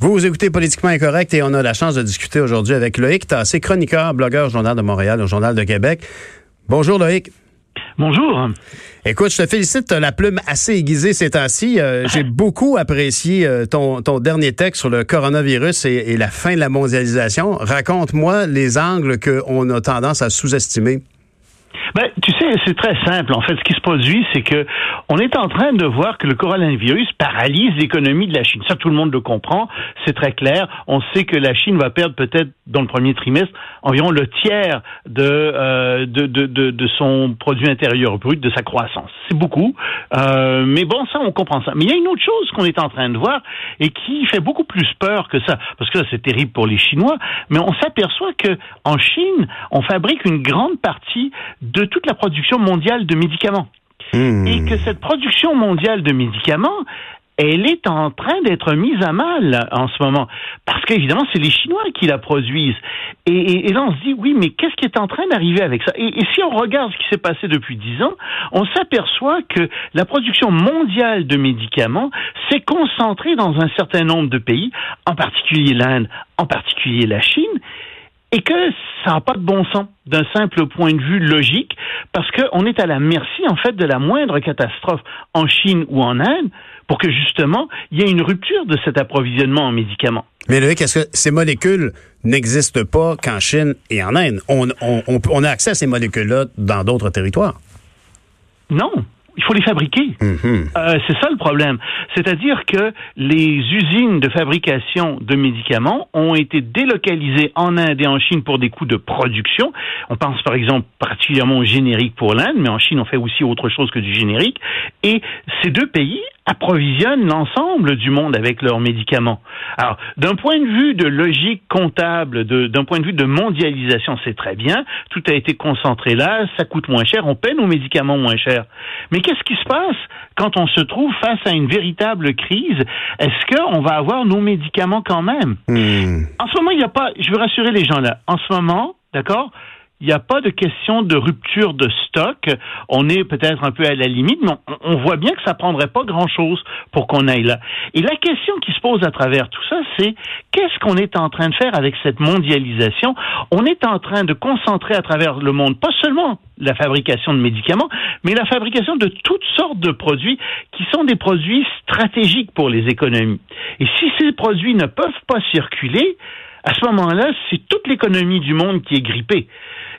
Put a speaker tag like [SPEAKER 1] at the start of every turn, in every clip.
[SPEAKER 1] Vous, vous écoutez Politiquement Incorrect et on a la chance de discuter aujourd'hui avec Loïc Tassé, chroniqueur, blogueur Journal de Montréal, au Journal de Québec. Bonjour Loïc.
[SPEAKER 2] Bonjour.
[SPEAKER 1] Écoute, je te félicite, la plume assez aiguisée ces temps-ci. Euh, j'ai beaucoup apprécié euh, ton, ton dernier texte sur le coronavirus et, et la fin de la mondialisation. Raconte-moi les angles qu'on a tendance à sous-estimer.
[SPEAKER 2] Ben, tu sais, c'est très simple. En fait, ce qui se produit, c'est que on est en train de voir que le coronavirus paralyse l'économie de la Chine. Ça, tout le monde le comprend. C'est très clair. On sait que la Chine va perdre peut-être dans le premier trimestre environ le tiers de, euh, de, de, de, son produit intérieur brut, de sa croissance. C'est beaucoup. Euh, mais bon, ça, on comprend ça. Mais il y a une autre chose qu'on est en train de voir et qui fait beaucoup plus peur que ça. Parce que ça, c'est terrible pour les Chinois. Mais on s'aperçoit que en Chine, on fabrique une grande partie toute la production mondiale de médicaments.
[SPEAKER 1] Hmm.
[SPEAKER 2] Et que cette production mondiale de médicaments, elle est en train d'être mise à mal en ce moment. Parce qu'évidemment, c'est les Chinois qui la produisent. Et, et, et, là, on se dit, oui, mais qu'est-ce qui est en train d'arriver avec ça? Et, et, si on regarde ce qui s'est passé depuis dix ans, on s'aperçoit que la production mondiale de médicaments s'est concentrée dans un certain nombre de pays, en particulier l'Inde, en particulier la Chine, et que ça n'a pas de bon sens d'un simple point de vue logique, parce qu'on est à la merci, en fait, de la moindre catastrophe en Chine ou en Inde, pour que justement, il y ait une rupture de cet approvisionnement en médicaments.
[SPEAKER 1] Mais Loïc, est-ce que ces molécules n'existent pas qu'en Chine et en Inde? On, on, on, on a accès à ces molécules-là dans d'autres territoires?
[SPEAKER 2] Non, il faut les fabriquer.
[SPEAKER 1] Mm-hmm.
[SPEAKER 2] Euh, c'est ça le problème. C'est-à-dire que les usines de fabrication de médicaments ont été délocalisées en Inde et en Chine pour des coûts de production. On pense par exemple particulièrement au générique pour l'Inde, mais en Chine on fait aussi autre chose que du générique. Et ces deux pays approvisionnent l'ensemble du monde avec leurs médicaments. Alors, d'un point de vue de logique comptable, d'un point de vue de mondialisation, c'est très bien. Tout a été concentré là, ça coûte moins cher, on paie nos médicaments moins cher. Mais qu'est-ce qui se passe quand on se trouve face à une véritable crise? Est-ce qu'on va avoir nos médicaments quand même?
[SPEAKER 1] Hmm.
[SPEAKER 2] En ce moment, il n'y a pas, je veux rassurer les gens là, en ce moment, d'accord, il n'y a pas de question de rupture de stock. On est peut-être un peu à la limite, mais on, voit bien que ça prendrait pas grand-chose pour qu'on aille là. Et la question qui se pose à travers tout ça, c'est qu'est-ce qu'on est en train de faire avec cette mondialisation? On est en train de concentrer à travers le monde pas seulement la fabrication de médicaments, mais la fabrication de toutes sortes de produits qui sont des produits stratégiques pour les économies. Et si ces produits ne peuvent pas circuler, à ce moment-là, c'est toute l'économie du monde qui est grippée.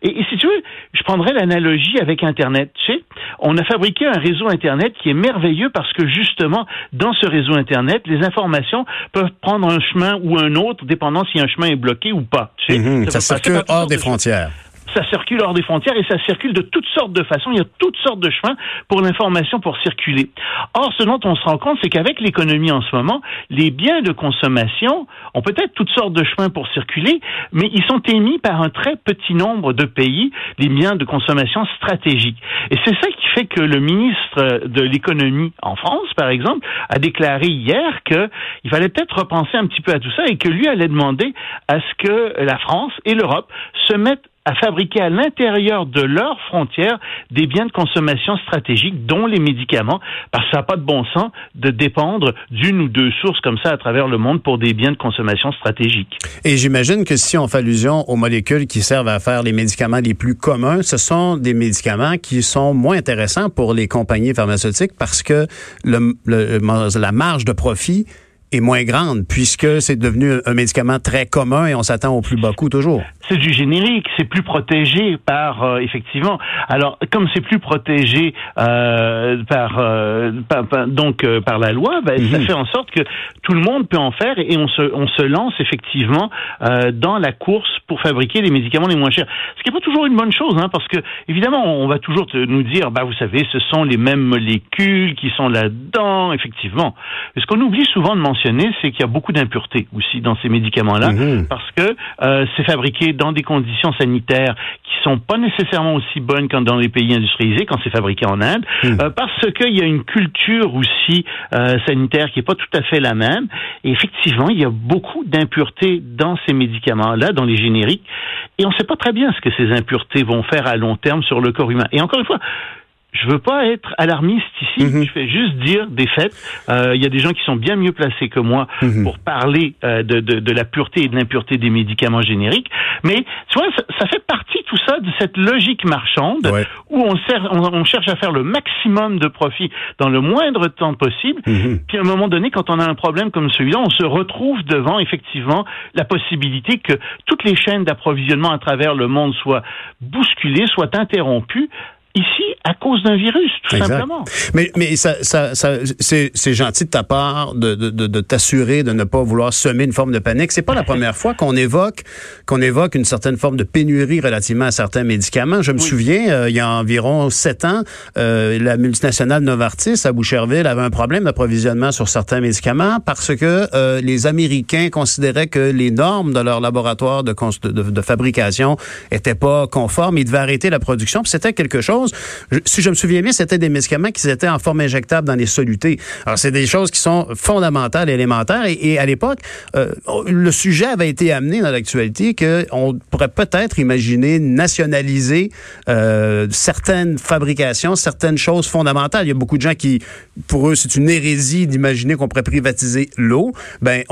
[SPEAKER 2] Et, et, si tu veux, je prendrais l'analogie avec Internet. Tu sais, on a fabriqué un réseau Internet qui est merveilleux parce que justement, dans ce réseau Internet, les informations peuvent prendre un chemin ou un autre, dépendant si un chemin est bloqué ou pas. Tu sais,
[SPEAKER 1] mmh, ça, ça circule hors des frontières
[SPEAKER 2] ça circule hors des frontières et ça circule de toutes sortes de façons. Il y a toutes sortes de chemins pour l'information pour circuler. Or, ce dont on se rend compte, c'est qu'avec l'économie en ce moment, les biens de consommation ont peut-être toutes sortes de chemins pour circuler, mais ils sont émis par un très petit nombre de pays, les biens de consommation stratégiques. Et c'est ça qui fait que le ministre de l'économie en France, par exemple, a déclaré hier qu'il fallait peut-être repenser un petit peu à tout ça et que lui allait demander à ce que la France et l'Europe se mettent à fabriquer à l'intérieur de leurs frontières des biens de consommation stratégiques, dont les médicaments, parce que ça n'a pas de bon sens de dépendre d'une ou deux sources comme ça à travers le monde pour des biens de consommation stratégiques.
[SPEAKER 1] Et j'imagine que si on fait allusion aux molécules qui servent à faire les médicaments les plus communs, ce sont des médicaments qui sont moins intéressants pour les compagnies pharmaceutiques parce que le, le, la marge de profit est moins grande puisque c'est devenu un médicament très commun et on s'attend au plus bas coût toujours.
[SPEAKER 2] C'est du générique, c'est plus protégé par euh, effectivement. Alors comme c'est plus protégé euh, par, euh, par, par, donc par la loi, ben, ça fait en sorte que tout le monde peut en faire et on se on se lance effectivement dans la course pour fabriquer les médicaments les moins chers. Ce qui n'est pas toujours une bonne chose, hein, parce que évidemment on va toujours nous dire, bah vous savez, ce sont les mêmes molécules qui sont là-dedans, effectivement. Et ce qu'on oublie souvent de mentionner mentionner, c'est qu'il y a beaucoup d'impuretés aussi dans ces médicaments-là,
[SPEAKER 1] Mhm.
[SPEAKER 2] parce que euh, c'est fabriqué dans des conditions sanitaires qui sont pas nécessairement aussi bonnes que dans les pays industrialisés, quand c'est fabriqué en Inde,
[SPEAKER 1] Mhm.
[SPEAKER 2] euh, parce qu'il y a une culture aussi euh, sanitaire qui est pas tout à fait la même. Et effectivement, il y a beaucoup d'impuretés dans ces médicaments-là, dans les génériques, et on ne sait pas très bien ce que ces impuretés vont faire à long terme sur le corps humain. Et encore une fois, je veux pas être alarmiste ici,
[SPEAKER 1] Mhm.
[SPEAKER 2] je fais juste dire des faits. Euh, Il y a des gens qui sont bien mieux placés que moi
[SPEAKER 1] Mhm.
[SPEAKER 2] pour parler euh, de, de, de la pureté et de l'impureté des médicaments génériques. Mais tu vois, ça, ça fait partie tout ça de cette logique marchande
[SPEAKER 1] Ouais.
[SPEAKER 2] où on, sert, on, on cherche à faire le maximum de profit dans le moindre temps possible.
[SPEAKER 1] Mhm.
[SPEAKER 2] Puis à un moment donné, quand on a un problème comme celui-là, on se retrouve devant effectivement la possibilité que toutes les chaînes d'approvisionnement à travers le monde soient bousculées, soient interrompues. Ici, à cause d'un virus, tout
[SPEAKER 1] Exact.
[SPEAKER 2] simplement.
[SPEAKER 1] Mais, mais ça, ça, ça, c'est, gentil de ta part de, de, de, de t'assurer de ne pas vouloir semer une forme de panique. C'est pas la première fois qu'on évoque qu'on évoque une certaine forme de pénurie relativement à certains médicaments. Je me souviens, euh, il y a environ sept ans, euh, la multinationale Novartis à Boucherville avait un problème d'approvisionnement sur certains médicaments parce que euh, les Américains considéraient que les normes de leur laboratoire de, de, de fabrication étaient pas conformes. Ils devaient arrêter la production. C'était quelque chose. Si je me souviens bien, c'était des médicaments qui étaient en forme injectable dans les solutés. Alors c'est des choses qui sont fondamentales, élémentaires. Et, à l'époque, euh, le sujet avait été amené dans l'actualité qu'on pourrait peut-être imaginer nationaliser euh, certaines fabrications, certaines choses fondamentales. Il y a beaucoup de gens qui, pour eux, c'est une hérésie d'imaginer qu'on pourrait privatiser l'eau. Ben,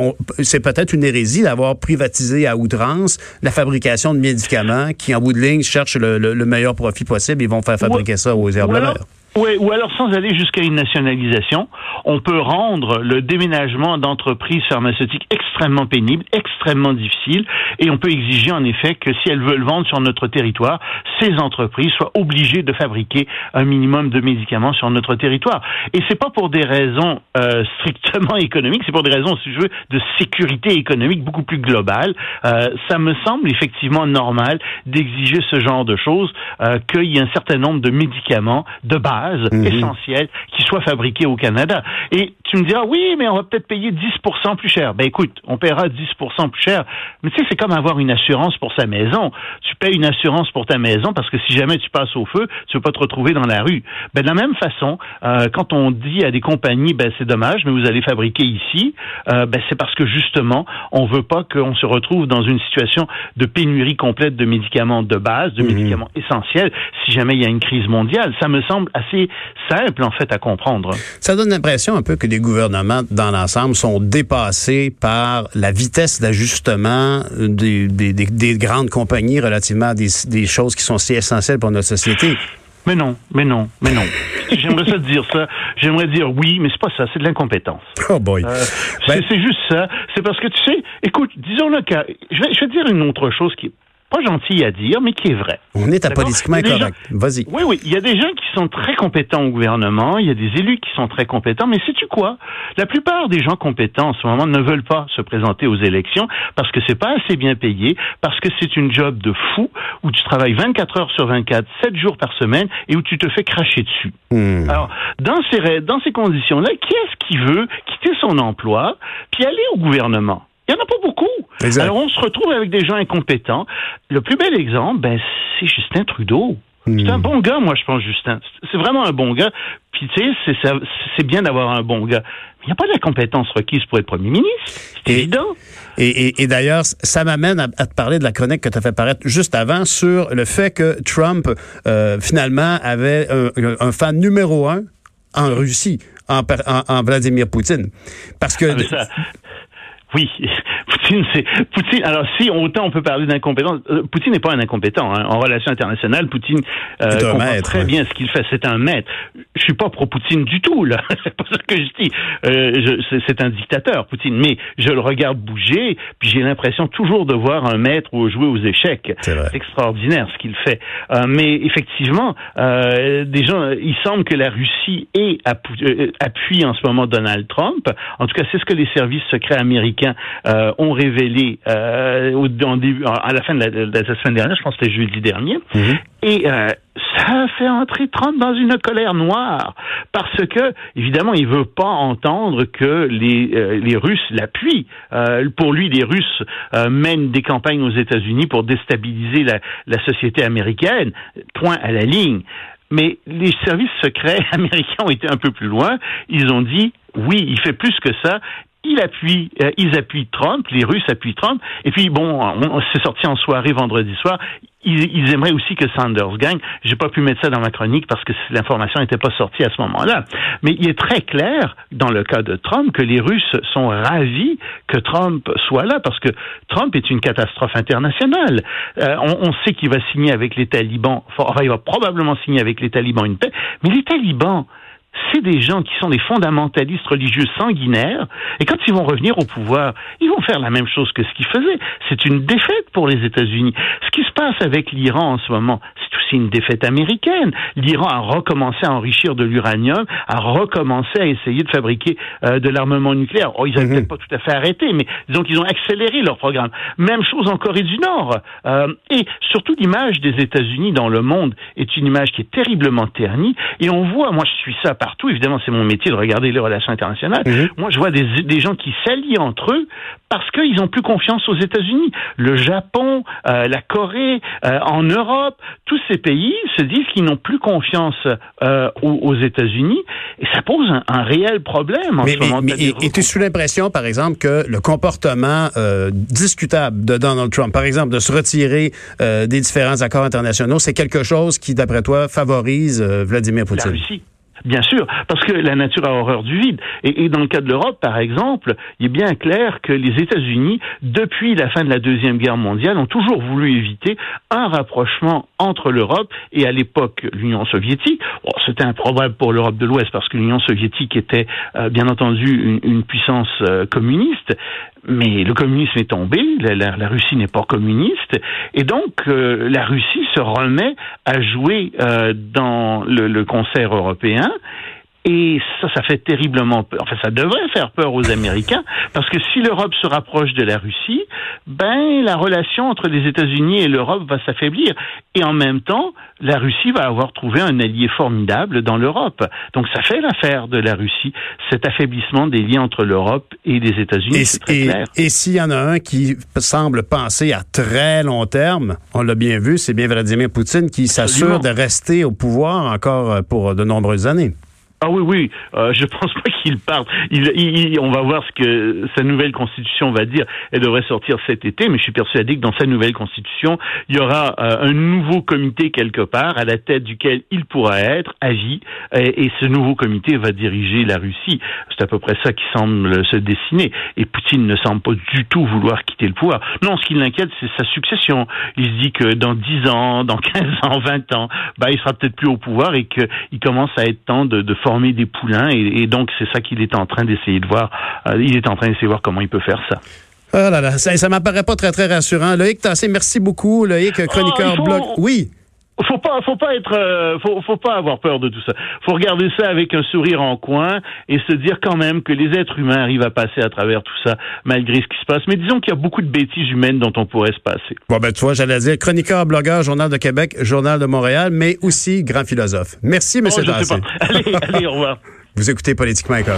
[SPEAKER 1] c'est peut-être une hérésie d'avoir privatisé à outrance la fabrication de médicaments qui, en bout de ligne, cherchent le, le- le meilleur profit possible et vont faire fabriquer ça aux herbes
[SPEAKER 2] Ou alors,
[SPEAKER 1] vertes.
[SPEAKER 2] Ouais, ou alors, sans aller jusqu'à une nationalisation, on peut rendre le déménagement d'entreprises pharmaceutiques extrêmement pénible, extrêmement difficile, et on peut exiger en effet que si elles veulent vendre sur notre territoire, ces entreprises soient obligées de fabriquer un minimum de médicaments sur notre territoire. Et c'est pas pour des raisons euh, strictement économiques, c'est pour des raisons, si je veux, de sécurité économique beaucoup plus globale. Euh, ça me semble effectivement normal d'exiger ce genre de choses, euh, qu'il y ait un certain nombre de médicaments de base essentiels qui soient fabriqués au Canada. Et tu me diras, oui, mais on va peut-être payer 10% plus cher. Ben écoute, on paiera 10% plus cher. Mais tu sais, c'est comme avoir une assurance pour sa maison. Tu payes une assurance pour ta maison parce que si jamais tu passes au feu, tu ne veux pas te retrouver dans la rue. Ben de la même façon, euh, quand on dit à des compagnies, ben c'est dommage, mais vous allez fabriquer ici, euh, ben c'est parce que justement, on veut pas qu'on se retrouve dans une situation de pénurie complète de médicaments de base, de médicaments essentiels, si jamais il y a une crise mondiale. Ça me semble assez simple en fait à comprendre.
[SPEAKER 1] Ça donne l'impression un peu que gouvernements, dans l'ensemble, sont dépassés par la vitesse d'ajustement des, des, des- des grandes compagnies relativement à des, choses qui sont si essentielles pour notre société.
[SPEAKER 2] Mais non, mais non, mais non. J'aimerais ça dire ça. J'aimerais dire oui, mais c'est pas ça. C'est de l'incompétence.
[SPEAKER 1] Oh boy.
[SPEAKER 2] Euh,
[SPEAKER 1] Ben-
[SPEAKER 2] c'est- juste ça. C'est parce que tu sais, écoute, disons-le que je vais, je vais te dire une autre chose qui est pas gentille à dire, mais qui est vraie.
[SPEAKER 1] On est à politiquement incorrect. Vas-y.
[SPEAKER 2] Oui, oui. Il y a des gens qui sont très compétents au gouvernement. Il y a des élus qui sont très compétents. Mais sais-tu quoi? La plupart des gens compétents en ce moment ne veulent pas se présenter aux élections parce que c'est pas assez bien payé, parce que c'est une job de fou où tu travailles 24 heures sur 24, 7 jours par semaine et où tu te fais cracher dessus.
[SPEAKER 1] Hmm.
[SPEAKER 2] Alors, dans ces, dans ces conditions-là, qui est-ce qui veut quitter son emploi puis aller au gouvernement? Il n'y en a pas beaucoup.
[SPEAKER 1] Exact.
[SPEAKER 2] Alors, on se retrouve avec des gens incompétents. Le plus bel exemple, ben, c'est Justin Trudeau. C'est un bon gars, moi, je pense, Justin. C'est vraiment un bon gars. Puis, tu sais, c'est bien d'avoir un bon gars. Il n'y a pas de la compétence requise pour être premier ministre. C'est évident.
[SPEAKER 1] Et, et- et d'ailleurs, ça m'amène à, à te parler de la chronique que tu as fait paraître juste avant sur le fait que Trump, euh, finalement, avait un, un fan numéro un en Russie, en, Vladimir Poutine. Parce que...
[SPEAKER 2] Ah, ça- oui, Poutine, c'est Poutine. Alors, si autant on peut parler d'incompétence, euh, Poutine n'est pas un incompétent hein. en relation internationale. Poutine euh, comprend
[SPEAKER 1] maître,
[SPEAKER 2] très
[SPEAKER 1] ouais.
[SPEAKER 2] bien ce qu'il fait. C'est un maître. Je suis pas pro Poutine du tout là. c'est pas ce que je dis. Euh, c'est- un dictateur, Poutine. Mais je le regarde bouger, puis j'ai l'impression toujours de voir un maître ou jouer aux échecs.
[SPEAKER 1] C'est
[SPEAKER 2] extraordinaire ce qu'il fait. Euh, mais effectivement, euh, des gens, il semble que la Russie appu- euh, appuie en ce moment Donald Trump. En tout cas, c'est ce que les services secrets américains euh, ont révélé euh, au, en début, à la fin de la, de la semaine dernière, je pense que c'était jeudi dernier,
[SPEAKER 1] Mhm.
[SPEAKER 2] et euh, ça a fait entrer Trump dans une colère noire parce que évidemment il veut pas entendre que les euh, les Russes l'appuient. Euh, pour lui, les Russes euh, mènent des campagnes aux États-Unis pour déstabiliser la, la société américaine. Point à la ligne. Mais les services secrets américains ont été un peu plus loin. Ils ont dit oui, il fait plus que ça. Il appuie, euh, ils appuient Trump, les Russes appuient Trump. Et puis bon, on, s'est sorti en soirée vendredi soir. Ils, ils aimeraient aussi que Sanders gagne. J'ai pas pu mettre ça dans ma chronique parce que l'information n'était pas sortie à ce moment-là. Mais il est très clair dans le cas de Trump que les Russes sont ravis que Trump soit là parce que Trump est une catastrophe internationale. Euh, on, on, sait qu'il va signer avec les talibans. Enfin, il va probablement signer avec les talibans une paix. Mais les talibans, c'est des gens qui sont des fondamentalistes religieux sanguinaires, et quand ils vont revenir au pouvoir, ils vont faire la même chose que ce qu'ils faisaient. C'est une défaite pour les États-Unis. Ce qui se passe avec l'Iran en ce moment, c'est aussi une défaite américaine. L'Iran a recommencé à enrichir de l'uranium, a recommencé à essayer de fabriquer euh, de l'armement nucléaire. Oh, ils n'avaient mmh. peut-être pas tout à fait arrêté, mais disons qu'ils ont accéléré leur programme. Même chose en Corée du Nord. Euh, et surtout, l'image des États-Unis dans le monde est une image qui est terriblement ternie, et on voit, moi je suis ça partout, évidemment c'est mon métier de regarder les relations internationales, mmh. moi je vois des, des gens qui s'allient entre eux parce qu'ils n'ont plus confiance aux États-Unis. Le Japon, euh, la Corée, euh, en Europe, tous ces pays se disent qu'ils n'ont plus confiance euh, aux, aux États-Unis et ça pose un, un réel problème en
[SPEAKER 1] mais,
[SPEAKER 2] ce moment.
[SPEAKER 1] Mais, et tu sous l'impression, par exemple, que le comportement discutable de Donald Trump, par exemple, de se retirer des différents accords internationaux, c'est quelque chose qui, d'après toi, favorise Vladimir Poutine?
[SPEAKER 2] La Russie. Bien sûr, parce que la nature a horreur du vide. Et, dans le cas de l'Europe, par exemple, il est bien clair que les États-Unis, depuis la fin de la Deuxième Guerre mondiale, ont toujours voulu éviter un rapprochement entre l'Europe et à l'époque l'Union soviétique. Bon, C'était improbable pour l'Europe de l'Ouest parce que l'Union soviétique était euh, bien entendu une, une puissance euh, communiste, mais le communisme est tombé, la, Russie n'est pas communiste, et donc euh, la Russie se remet à jouer euh, dans le, concert européen. Et ça, ça fait terriblement peur. Enfin, ça devrait faire peur aux Américains, parce que si l'Europe se rapproche de la Russie, ben la relation entre les États-Unis et l'Europe va s'affaiblir. Et en même temps, la Russie va avoir trouvé un allié formidable dans l'Europe. Donc ça fait l'affaire de la Russie, cet affaiblissement des liens entre l'Europe et les États-Unis.
[SPEAKER 1] Et,
[SPEAKER 2] clair.
[SPEAKER 1] Et s'il y en a un qui semble penser à très long terme, on l'a bien vu, c'est bien Vladimir Poutine qui s'assure de rester au pouvoir encore pour de nombreuses années.
[SPEAKER 2] Ah oui, oui, euh, je pense pas qu'il parte. Il, il, on va voir ce que sa nouvelle constitution va dire. Elle devrait sortir cet été, mais je suis persuadé que dans sa nouvelle constitution, il y aura euh, un nouveau comité quelque part à la tête duquel il pourra être à vie, et, et, ce nouveau comité va diriger la Russie. C'est à peu près ça qui semble se dessiner. Et Poutine ne semble pas du tout vouloir quitter le pouvoir. Non, ce qui l'inquiète, c'est sa succession. Il se dit que dans 10 ans, dans 15 ans, 20 ans, bah, il sera peut-être plus au pouvoir et qu'il commence à être temps de, de former des poulains et, et donc c'est ça qu'il est en train d'essayer de voir. Euh, il est en train d'essayer de voir comment il peut faire ça.
[SPEAKER 1] Oh là là, ça, ça m'apparaît pas très très rassurant. Loïc Tassé, merci beaucoup. Loïc, chroniqueur
[SPEAKER 2] oh, faut...
[SPEAKER 1] blog. Oui
[SPEAKER 2] faut pas faut pas être euh, faut, faut pas avoir peur de tout ça. Faut regarder ça avec un sourire en coin et se dire quand même que les êtres humains arrivent à passer à travers tout ça malgré ce qui se passe. Mais disons qu'il y a beaucoup de bêtises humaines dont on pourrait se passer.
[SPEAKER 1] Bon ben tu vois, j'allais dire chroniqueur, blogueur, journal de Québec, journal de Montréal, mais aussi grand philosophe. Merci monsieur
[SPEAKER 2] oh, Allez, allez, au revoir.
[SPEAKER 1] Vous écoutez politiquement correct.